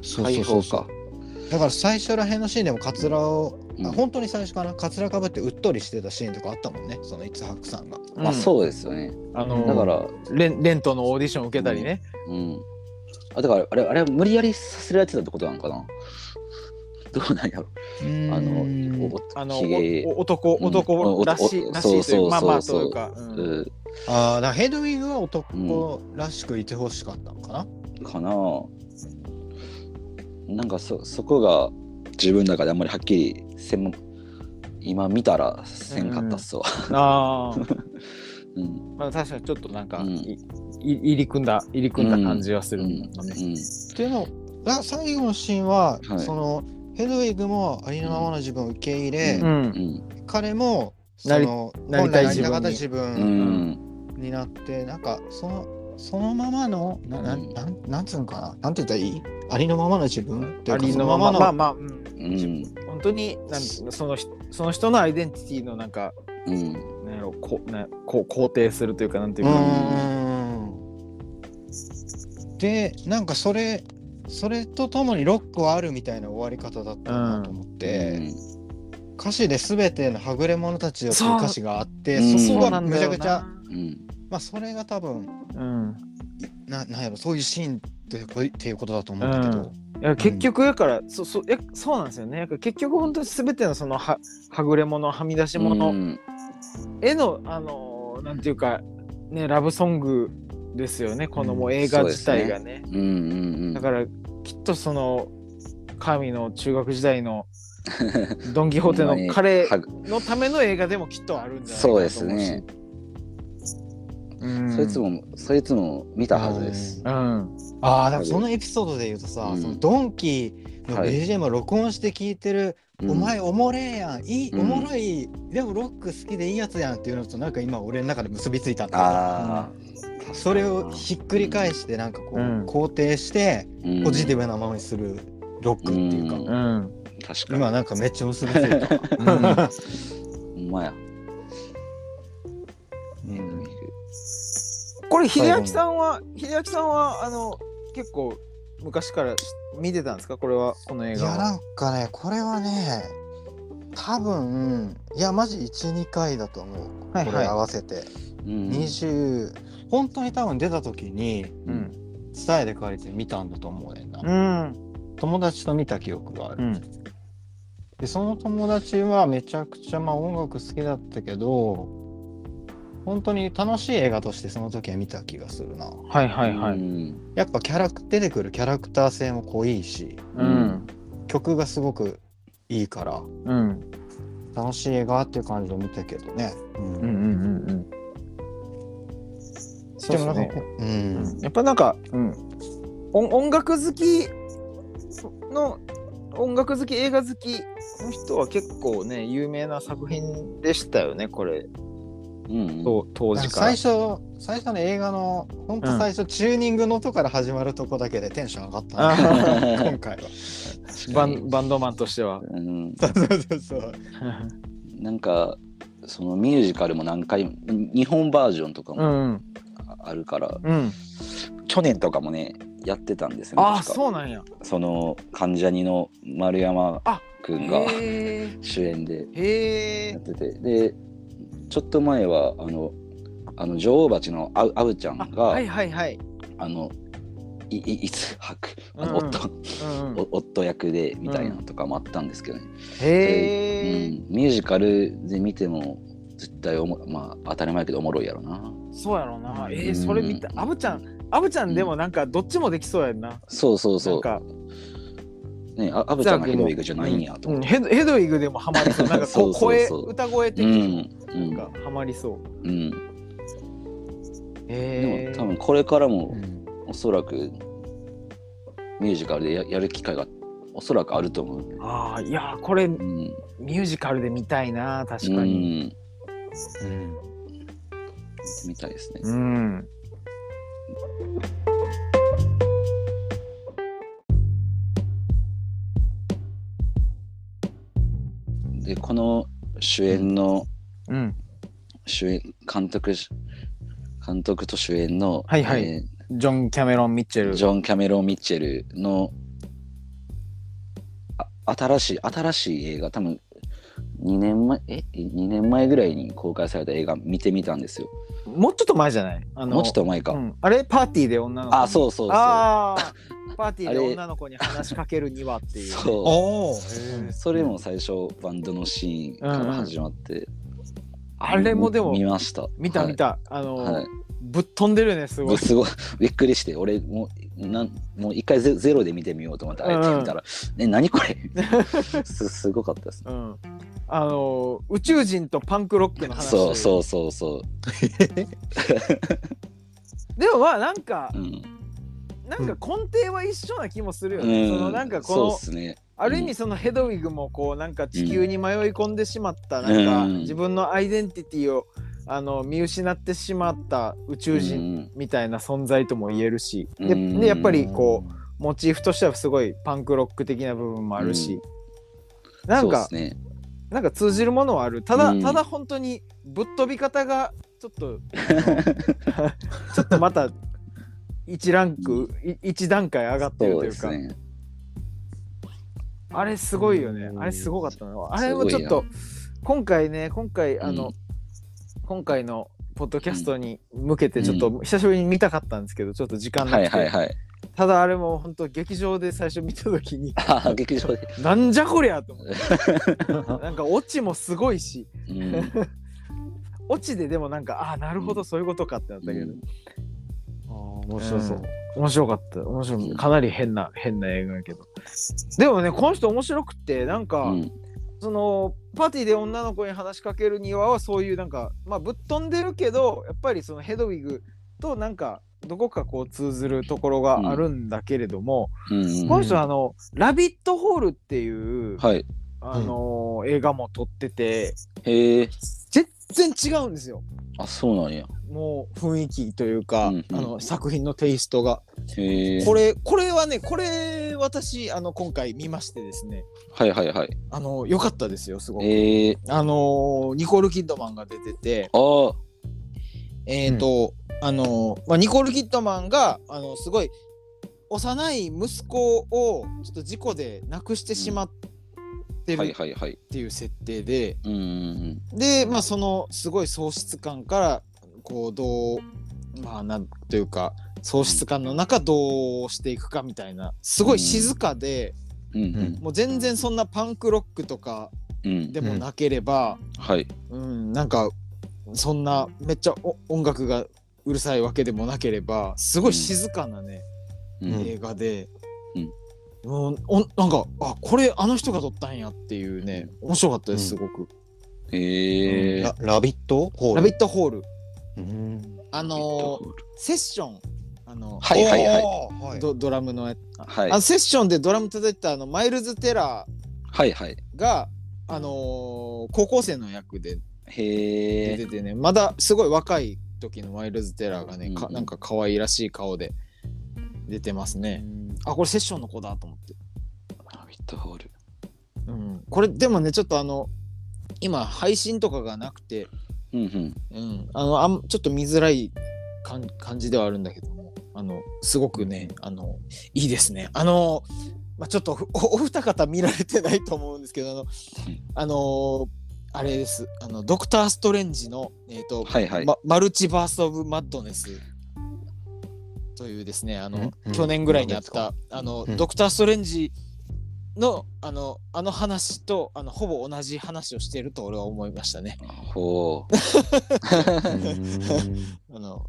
そう解放そうそう。そうか。だから最初ら辺のシーンでもカツラを、うん。あ本当に最初かな？カツラかぶってうっとりしてたシーンとかあったもんね。そのいつ白さんが。まあそうですよね。あのだからレンレントのオーディション受けたりね、うん。あだからあれあれは無理やりさせられてたってことなのかな？どうなんやろ。あのおあの男うん。男らしい、おおらしいとそうそうそういう。まあまあというか、うん。うん。ああだからヘドウィグは男らしくいてほしかったのかな？かななんかそそこが自分の中であんまりはっきりせん今見たらせんかったっすわ。ああ うん。まあ確かにちょっとなんか、うん。いい入り組んだ入り組んだ感じはするうんね、っていうのだ最後のシーンは、はい。そのヘドウィグもありのままの自分を受け入れ、うん。うん彼もそなりのなりたい本来なりたかった自うんう分ん。になって、なんかそのそのままのななうん。なんなんつうのかな？なんて言ったらいい？ありのままの自分？っていうかありのまま。そまあまあ、うんうん。本当になんその人その人のアイデンティティのなんかうん。なんやろこうなこう肯定するというかなんていううか、ーんでなんかそれそれとともにロックはあるみたいな終わり方だったなと思って、歌詞で全てのはぐれ者たちをっていう歌詞があってそこがめちゃくちゃなうん。まあそれが多分うん。ななんやろそういうシーンってこいっていうことだと思うんだけど、いや結局やから、そそやそうなんですよね。結局本当に全てのそのははぐれ者はみ出し者うん。への、あのーなんていうかねラブソングですよね。このもう映画自体がね,、うんうんうん。だからきっとその神の中学時代の ドン・キホーテの彼はのための映画でもきっとあるんじゃないかなと思うし。そうですね。うん、そいつもそいつも見たはずです。うん。ああだからそのエピソードで言うとさ、うん。そのドンキのはい BGM を録音して聞いてる、うん。お前おもれえやん。いい、うん。おもろい。でもロック好きでいいやつやんっていうのとなんか今俺の中で結びついたんだああ、けどそれをひっくり返してなんかこう、うん。肯定してうん。ポジティブなままにするロックっていうか、うんうん確かに。今なんかめっちゃ結びついた。うんほんまや。これ秀明さんは秀明さんはあの結構昔から見てたんですか？これはこの映画は。いやなんかねこれはね多分いやマジ12回だと思う、はいはい。これ合わせて、うん。20本当に多分出た時にうん。伝えで借りて見たんだと思うねんな、うん。友達と見た記憶がある、うん。でその友達はめちゃくちゃまあ音楽好きだったけど本当に楽しい映画としてその時は見た気がするな。はいはいはい。うん。やっぱキャラク出てくるキャラクター性も濃いしうん。曲がすごくいいからうん。楽しい映画っていう感じで見たけどね。うん。うんうんうんうん。そうですね。う、うん、やっぱなんか、うん、音音楽好きの音楽好き映画好きの人は結構ね有名な作品でしたよねこれうんう当時から。最初最初の映画のほんと最初、チューニングの音から始まるとこだけでテンション上がったあね、今回は。バンバンドマンとしては。うん、そうそうそう。なんかそのミュージカルも何回も日本バージョンとかうもん。あるから、うん。去年とかもねやってたんですよねあそうなんや。その関ジャニの丸山あくんがへ主演でえへえやってて。でちょっと前はあのあの女王蜂のああうちゃんが、はいはいはい。あのいいいつ吐くあのうんうん。夫、うんうん。お夫役でみたいなのとかもあったんですけどね、へえうん、ミュージカルで見ても絶対おもまあ当たり前やけどおもろいやろな。そうやろな。えうん。ーそれ見たアブちゃんアブちゃんでもなんかどっちもできそうやんな。そうそうそう。なんかね。あアブちゃんがヘドウィグじゃないんやと。うんヘドヘドウィグでもハマりそう。なんかこ そう声歌声的うんになんかハマりそう。うん、へでえも多分これからもうんおそらくミュージカルでややる機会がおそらくあると思う。ああいやーこれうん、ミュージカルで見たいな確かうにん、みたいですね。うんでこの主演のうん。主演監督し監督と主演の、はいはい。えジョン・キャメロン・ミッチェルージョン・キャメロン・ミッチェルのあ新しい新しい映画多分2年前？え？2年前ぐらいに公開された映画見てみたんですよ。もうちょっと前じゃない？あのもうちょっと前か。うん。あれパーティーで女の子に。あそうそうそう。ああパーティーで女の子に話しかけるにはっていう。そう。それも最初バンドのシーンから始まって、あれもでも見ました。見た見た、あの、はい、はいぶっ飛んでるよねすごい。すごい。びっくりして俺もうなんもう一回ゼゼロで見てみようと思ってあえて見たら「え何これ？す」すごかったですうんあの宇宙人とパンクロックの話。そうそうそうそう。でもまあなんかうん、なんか根底は一緒な気もするようね、ん、そのなんかこのね。ある意味そのヘドウィグもこうなんか地球に迷い込んでしまった、なんかうん。自分のアイデンティティをあの見失ってしまった宇宙人みたいな存在とも言えるし、でうん。でやっぱりこうモチーフとしてはすごいパンクロック的な部分もあるし、なんかそうっすねなんか通じるものはある。ただ、うん。ただ本当にぶっ飛び方がちょっと ちょっとまた一ランク、い一段階上がってるというか。ね。あれすごいよね。うん。あれすごかったな。あれもちょっと今回ね今回あの、うん今回のポッドキャストに向けてちょっと久しぶりに見たかったんですけどちょっと時間なくて、はいはいはいただあれも本当劇場で最初見た時に。ああ劇場で、なんじゃこりゃと思って。なんかオチもすごいし。うん。オチででもなんかああなるほどそういうことかってなったけど、うん。あー面白そう。面白かった。面白かなり変な変な映画やけど。でもねこの人面白くってなんか、うん。そのパーティーで女の子に話しかけるにはそういうなんかまあぶっ飛んでるけどやっぱりそのヘドウィグとなんかどこかこう通ずるところがあるんだけれども、うん。うんこの人はあの「ラビットホール」っていう、はい。あのー映画も撮っててへえ。全然違うんですよ。あそうなんや。もう雰囲気というか、うんうん。あの作品のテイストが。へえ。これこれはねこれ私あの今回見ましてですね。はいはいはい。あの良かったですよすごく。え。ー、あのーニコール・キッドマンが出ててあー。えっ、と、あのーまあ、ニコール・キッドマンがあのすごい幼い息子をちょっと事故で亡くしてしまってはいるはいはい。っていう設定で、うんうんでまあそのすごい喪失感からこうどうまあなんというか喪失感の中どうしていくかみたいなすごい静かで、うんうん。もう全然そんなパンクロックとかうん。でもなければ、はい。うん、なんかそんなめっちゃお音楽がうるさいわけでもなければすごい静かなね、うん。映画で、うん。もうおなんかあこれあの人が撮ったんやっていうね面白かったですすうん。ごく。へえララビットホール？ラビットホール。うん。あのーセッション。あの、はいはいはい。ドドラムのやはい。あのセッションでドラム叩いてたあのマイルズ・テラはいはい。ーが、あのー高校生の役で。へえ出ててね、まだすごい若い時のマイルズ・テラーがね、かうんなんか可愛らしい顔で出てますね。あこれセッションの子だと思って。ラビットホール。うん、これでもねちょっとあの今配信とかがなくて、うんうん。うん、あのあんちょっと見づらい感感じではあるんだけどもあのすごくねあのいいですね。あの、まあ、ちょっとおお二方見られてないと思うんですけどあの、あのあれです。あのドクター・ストレンジの、えーとはいはい。まマルチバース・オブ・マッドネス。というですねあの、うん去年ぐらいにあった、あの、うん。ドクター・ストレンジのあのあの話とあのほぼ同じ話をしていると俺は思いましたね。ほう。あの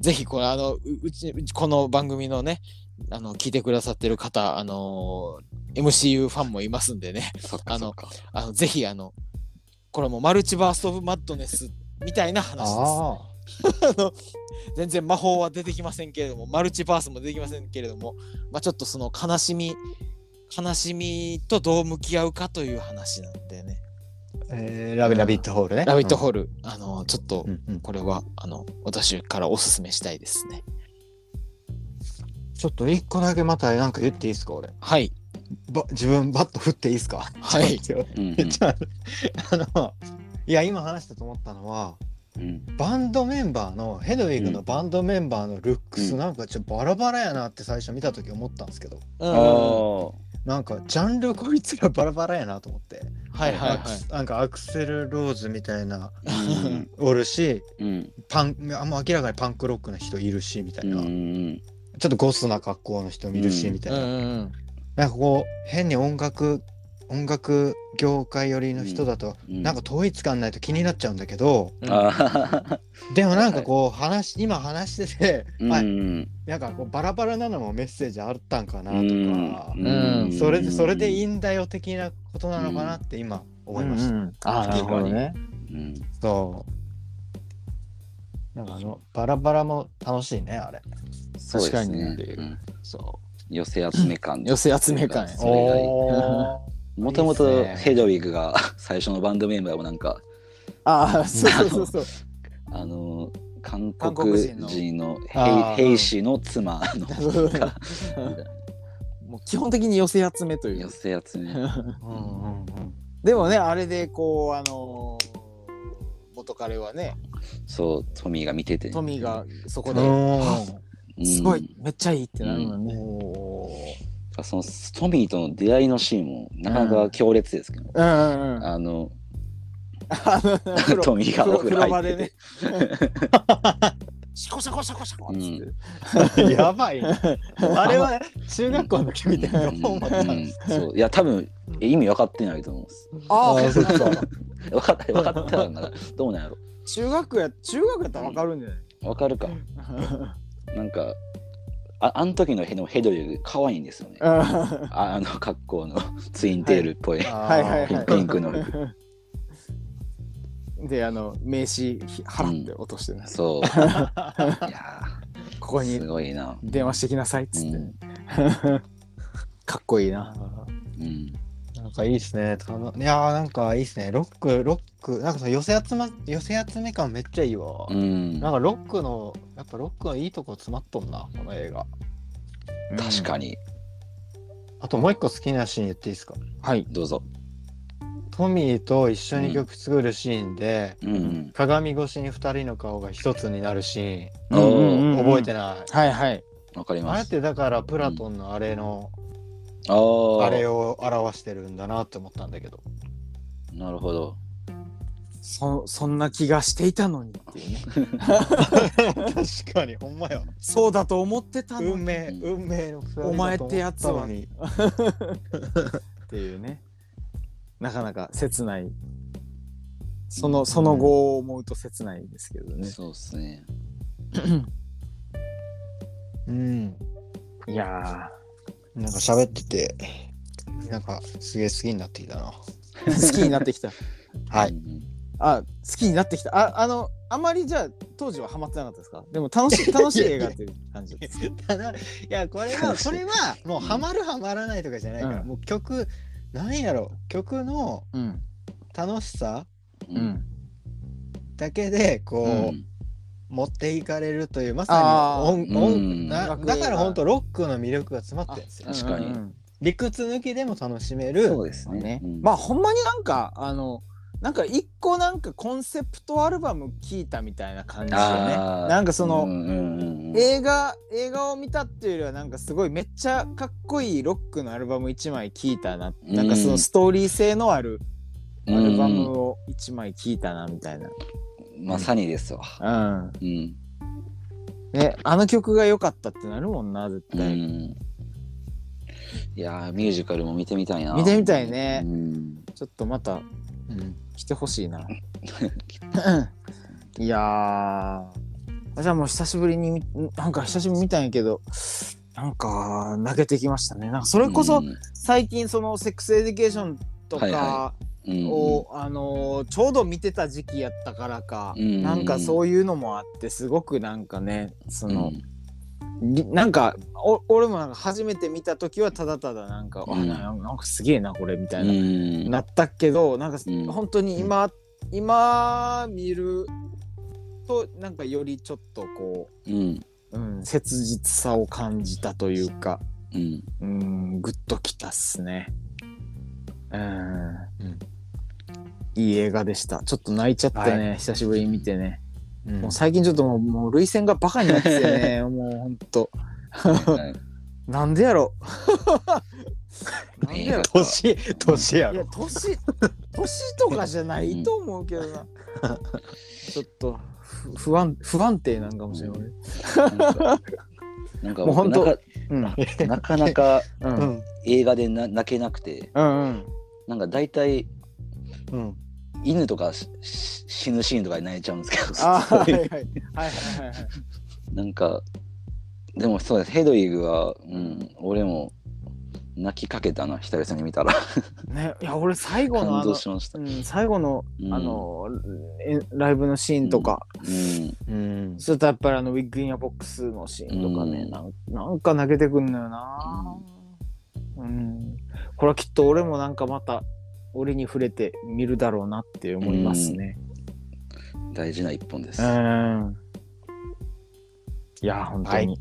ぜひこれあのううちこの番組のねあの聞いてくださってる方あの MCU ファンもいますんでね。あのあのぜひあのこれもマルチバース・オブ・マッドネスみたいな話です。あ全然魔法は出てきませんけれどもマルチバースも出てきませんけれども、まあ、ちょっとその悲しみ悲しみとどう向き合うかという話なんでね、ーえーラビラビットホールね。ラビットホール、あのちょっとうんうん。これはあの私からおすすめしたいですね。ちょっと一個だけまたなんか言っていいですか俺。はいば自分バット振っていいですか？はい。ちょっとうんうん。めっちゃあのいや今話したと思ったのはうん。バンドメンバーのヘドウィグのバンドメンバーのルックス、うん。なんかちょっとバラバラやなって最初見た時思ったんですけどうなんかジャンルこいつらバラバラやなと思って、はいはいはい。なんかアクセル・ローズみたいなうん。おるしうん。パンあんま明らかにパンクロックの人いるしみたいな、ちょっとゴスな格好の人もいるし、うん。みたいな、なんかこう変に音楽音楽業界寄りの人だと、うん。なんか統一感ないと気になっちゃうんだけど、うん。でもなんかこう話今話してて、うん。はいなんかこうバラバラなのもメッセージあったんかなとか、うん。それでそれでいいんだよ的なことなのかなって今思いました。うんうん。あーなるほどね。うん。そう。なんかあのバラバラも楽しいねあれ。そうです確かねにうんそ寄せ集め感寄せ集め感。もともとヘドウィグが 最初のバンドメンバーもなんかああそうそうそうそう。あの韓韓国国人の兵兵士の妻の。が もう基本的に寄せ集めという。寄せ集め。でもねあれでこうあのー元彼はね。そうトミーが見てて。トミーがそこで。うんすごいめっちゃいいってなるもん。ね。そのトミーとの出会いのシーンもなかなか強烈ですけど、うんうんうん。あの トミーがお風呂入ってでね。シコシャコシャコシャコ。やばいね。あれは中学校の時みたいなうん思った。うん。そう。いや多分意味分かってないと思うんです。ああそっか。分か。った分かったらな。らどうなんやろ。中学や中学やったらわかるんじゃない？分かるかなんかああの時のヘのヘドリグ可愛いんですよね。はああの格好のツインテールっぽい、い。はいはい。ピンクの。であの名刺払って落としてね、そう。いやーここにすごいな。電話してきなさいっつって。ね、かっこいいな。うんなんかいいですね。たのいやーなんかいいですね。ロック、ロック、なんかその寄せ集ま、寄せ集め感めっちゃいいわ。うんなんかロックの、やっぱロックのいいとこ詰まっとんな、この映画。確かにあともう一個好きなシーン言っていいですか？はい。どうぞトミーと一緒に曲作るシーンで、うんうん鏡越しに二人の顔が一つになるシーン、うんうんうん覚えてない？はいはい。わかりあれっますてだからプラトンのあれの、あーあれを表してるんだなって思ったんだけど。なるほどそそんな気がしていたのにっていうね。確かに、ほんまよ。そうだと思ってたのに運命、うん運命のお前ってやつはっていうね。なかなか切ない。そのその後を思うと切ないですけどね。そうっすねうん。いやなんか喋ってて、なんかすげえ好きになってきたな。ー 好きになってきた。はい。うんあ好きになってきた。ああのあまりじゃあ当時はハマってなかったですか？でも楽しい楽しい映画っていう感じです いやこれはそれはもうハマるハマらないとかじゃないから、うん。もう曲なんやろ？曲のうん。楽しさううんん。だけでこう、うん持っていかれるというまさに音音うん。だから本当ロックの魅力が詰まってるんですよ。あ確かに。うん。うんうん理屈抜きでも楽しめる。そうですね。ねうん。まあほんまになんかあのなんか一個なんかコンセプトアルバム聞いたみたいな感じよね。なんかその、うんうんうんうん。映画映画を見たっていうよりはなんかすごいめっちゃかっこいいロックのアルバム1枚聴いたな、うん。なんかそのストーリー性のあるうん。アルバムを1枚聴いたなみたいな、まさにですわ。うんうん。ねあの曲が良かったってなるもんな絶対、うん。いやーミュージカルも見てみたいな。見てみたいねうん。ちょっとまたうん来てほしいな いやーじゃあもう久しぶりにみなんか久しぶりに見たんやけどなんか泣けてきましたねなんかそれこそうん最近そのセックスエディケーションとか、はいはうん。を、あのーちょうど見てた時期やったからか、うんなんかそういうのもあってすごくなんかねその、うん。りなんかお俺もなんか初めて見た時はただただなんか、うん。あななんかすげえなこれみたいな、うん。なったけどなんか、うん。本当に今、今見るとなんかよりちょっとこうん。う、うん、切実さを感じたというかうん。うんグッときたっすね。うんいい映画でした。ちょっと泣いちゃったね、久しぶりに見てね。うんもう最近ちょっともう、もう涙腺がバカになっててね、もうほんと。はい なんでやろ？なんでやろ？年年やいや、ろ年、年とかじゃないと思うけどな。ちょっとふ不安、不安定なんかもしれない。なんかもうほんと僕うん。なかなか映画でな泣けなくてうんうん。なんか大体うん犬とか死ぬシーンとかで泣いちゃうんですけどはいはい。はいはいはい。なんかでもそうですヘドウィグは、うん、俺も泣きかけたな久々に見たら。ね、いや、俺最後の感あの、動しました。うん、最後の、うん。あの、えライブのシーンとか、うん。うん。それとやっぱりあのウィッグインアボックスのシーンとかね、うん。なんなんか泣けてくんのよな。うん、これはきっと俺もなんかまた俺に触れて見るだろうなって思いますね。大事な一本です。うん。いや本当に。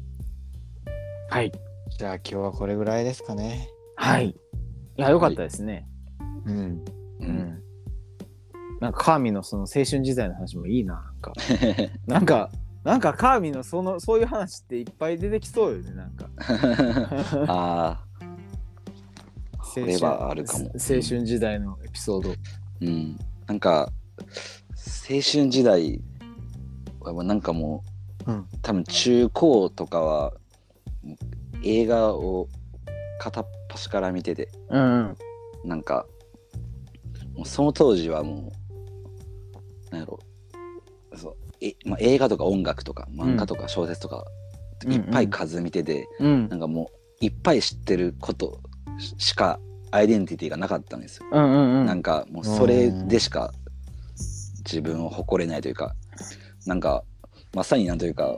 はい。じゃあ今日はこれぐらいですかね。はい、い、やよかったですね、うん。ううん。んなんかカーミのその青春時代の話もいいななんか。なんかなんかカーミのそのそういう話っていっぱい出てきそうよねなんか。ああ、これはあるかも。青春時代のエピソード。うん。なんか、青春時代はなんかもう、うん多分中高とかは映画を片っ端から見てて、うん。なんか、もうその当時はもう、なんやろ、そうえまあ、映画とか音楽とか漫画とか小説とか、うんいっぱい数見てて、うんなんかもういっぱい知ってることしかアイデンティティがなかったんですよ。うんうんうん。なんかもうそれでしか自分を誇れないというか、なんかまさになんというか、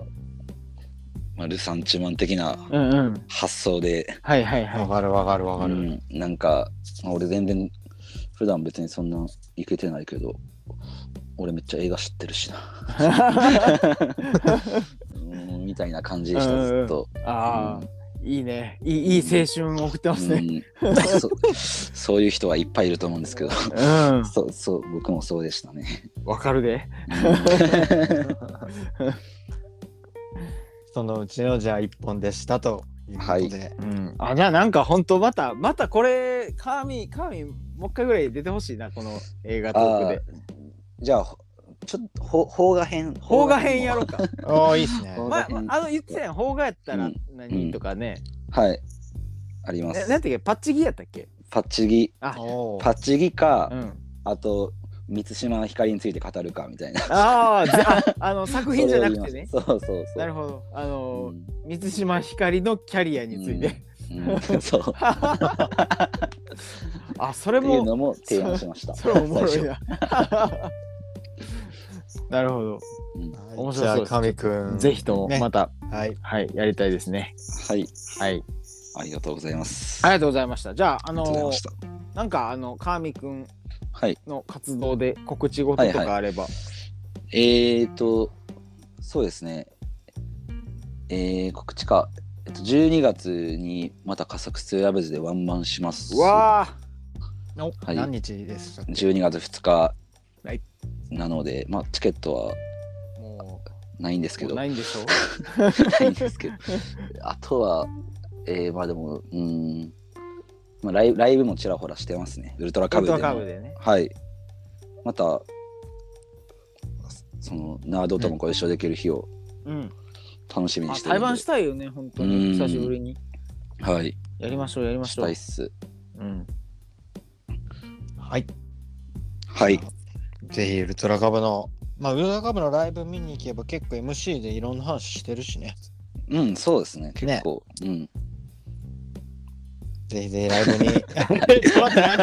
まあ、ルサンチマン的なうんうん。発想で、はいはいはい。わかるわかるわかる、うん、なんか、まあ俺全然普段別にそんないけてないけど俺めっちゃ映画知ってるしな うんみたいな感じでしたうんうんずっと。ああ、いいね。いいいい青春を送ってますね。うん、そそういう人はいっぱいいると思うんですけどうん。そうそう僕もそうでしたね。わかるで。そのうちのじゃあ一本でしたということで、うん。あ、じゃあなんか本当また、またこれ、カーミ、カーミ、もう一回ぐらい出てほしいな、この映画トークで。じゃあほちょっとほ邦画編。邦画編やろうか。ああいいっすね。邦まあ、あの言ってたやん、邦画やったらうん。何とかね。はい。あります。ななんやったっけパッチギやったっけ？パッチギ。パッチギか、うん。あと満島ひかりについて語るかみたいな。あーぜあ、あの 作品じゃなくてね。そうそうそうなるほど。あの満島ひかりのキャリアについて。うん。そう。っ あ、それていうも、のも提案しました。それおもろいな。なるほど。うんはい面白そうですじゃあ神くんぜひともねまた、はいはい、やりたいですね。はい。はい。ありがとうございます。ありがとうございました。じゃあ、あのました。なんか、あの、川見くんはい。の活動で告知事とかあれば。えーと、そうですね。えー、告知か。えっと、12月にまた加速2ラブズでワンマンします。うわおはい何日でしたっけ？12月2日はいなので、まあ、チケットはもないんですけーど、ないないんでしょ？んですけど、あとは、えー、まあでも、うん、まあライブ、ライブもちらほらしてますね。ウルトラカブでも。でね。はい。また、その、ナードともご一緒できる日をうん。楽しみにあしてるんで。対バンしたいよね、本当うに。ん久しぶりに。はい。やりましょう、やりまししょうたいっ。す。うん。うはいはい。ぜひウルトラカブのまあウルトラカブのライブ見に行けば結構 MC でいろんな話してるしね。うん、そうですね。ね。結構。うん。ぜひぜひライブに。ちょっと待って何？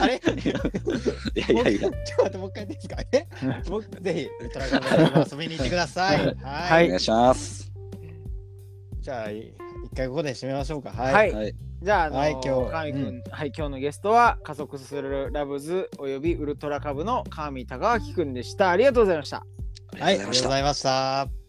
あれ？いやいやいや。ちょっと待ってもう一回ですか？え？僕ぜひウルトラカブのライブ遊びに行ってください。はい、はい。お願いします。じゃあ一回ここで締めましょうか。はい、はい。はい。じゃあ、あのはい今日川見くん、はい、今日のゲストは加速するラブズおよびウルトラカブの川見隆明くんでした。ありがとうございました。はい、ありがとうございました